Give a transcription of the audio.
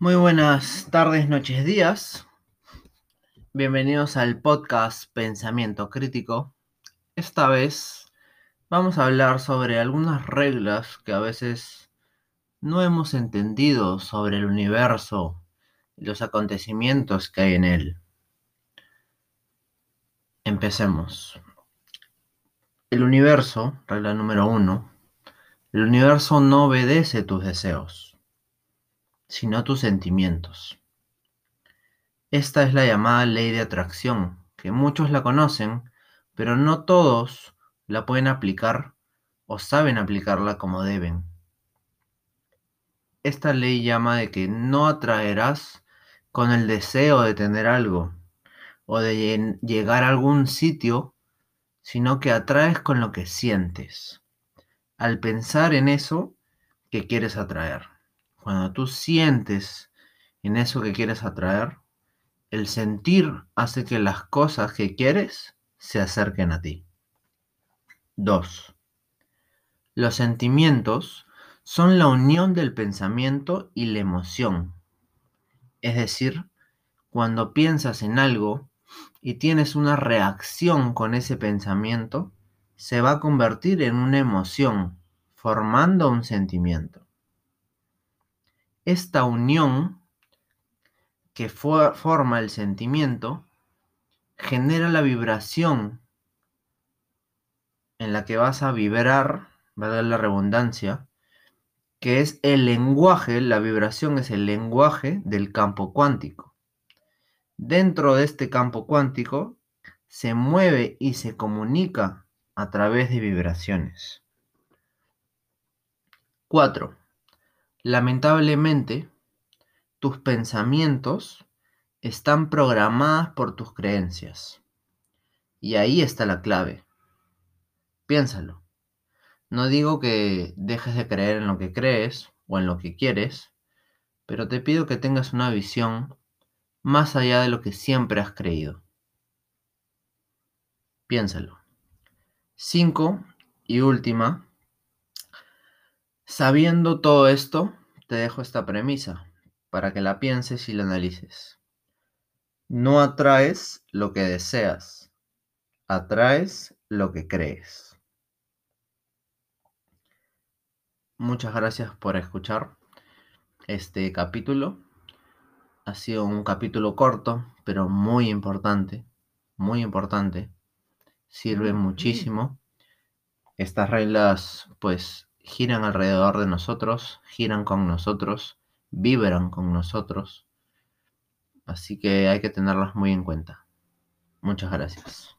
Muy buenas tardes, noches, días. Bienvenidos al podcast Pensamiento Crítico. Esta vez vamos a hablar sobre algunas reglas que a veces no hemos entendido sobre el universo y los acontecimientos que hay en él. Empecemos. El universo, regla número uno, el universo no obedece tus deseos sino tus sentimientos. Esta es la llamada ley de atracción, que muchos la conocen, pero no todos la pueden aplicar o saben aplicarla como deben. Esta ley llama de que no atraerás con el deseo de tener algo o de llegar a algún sitio, sino que atraes con lo que sientes, al pensar en eso que quieres atraer. Cuando tú sientes en eso que quieres atraer, el sentir hace que las cosas que quieres se acerquen a ti. 2. Los sentimientos son la unión del pensamiento y la emoción. Es decir, cuando piensas en algo y tienes una reacción con ese pensamiento, se va a convertir en una emoción, formando un sentimiento. Esta unión que forma el sentimiento genera la vibración en la que vas a vibrar, valga la redundancia, que es el lenguaje, la vibración es el lenguaje del campo cuántico. Dentro de este campo cuántico se mueve y se comunica a través de vibraciones. 4. Lamentablemente, tus pensamientos están programados por tus creencias. Y ahí está la clave. Piénsalo. No digo que dejes de creer en lo que crees o en lo que quieres, pero te pido que tengas una visión más allá de lo que siempre has creído. Piénsalo. Cinco y última, Sabiendo todo esto, te dejo esta premisa para que la pienses y la analices. No atraes lo que deseas, atraes lo que crees. Muchas gracias por escuchar este capítulo. Ha sido un capítulo corto, pero muy importante, muy importante. Sirve muchísimo. Estas reglas, pues, giran alrededor de nosotros, giran con nosotros, vibran con nosotros. Así que hay que tenerlas muy en cuenta. Muchas gracias.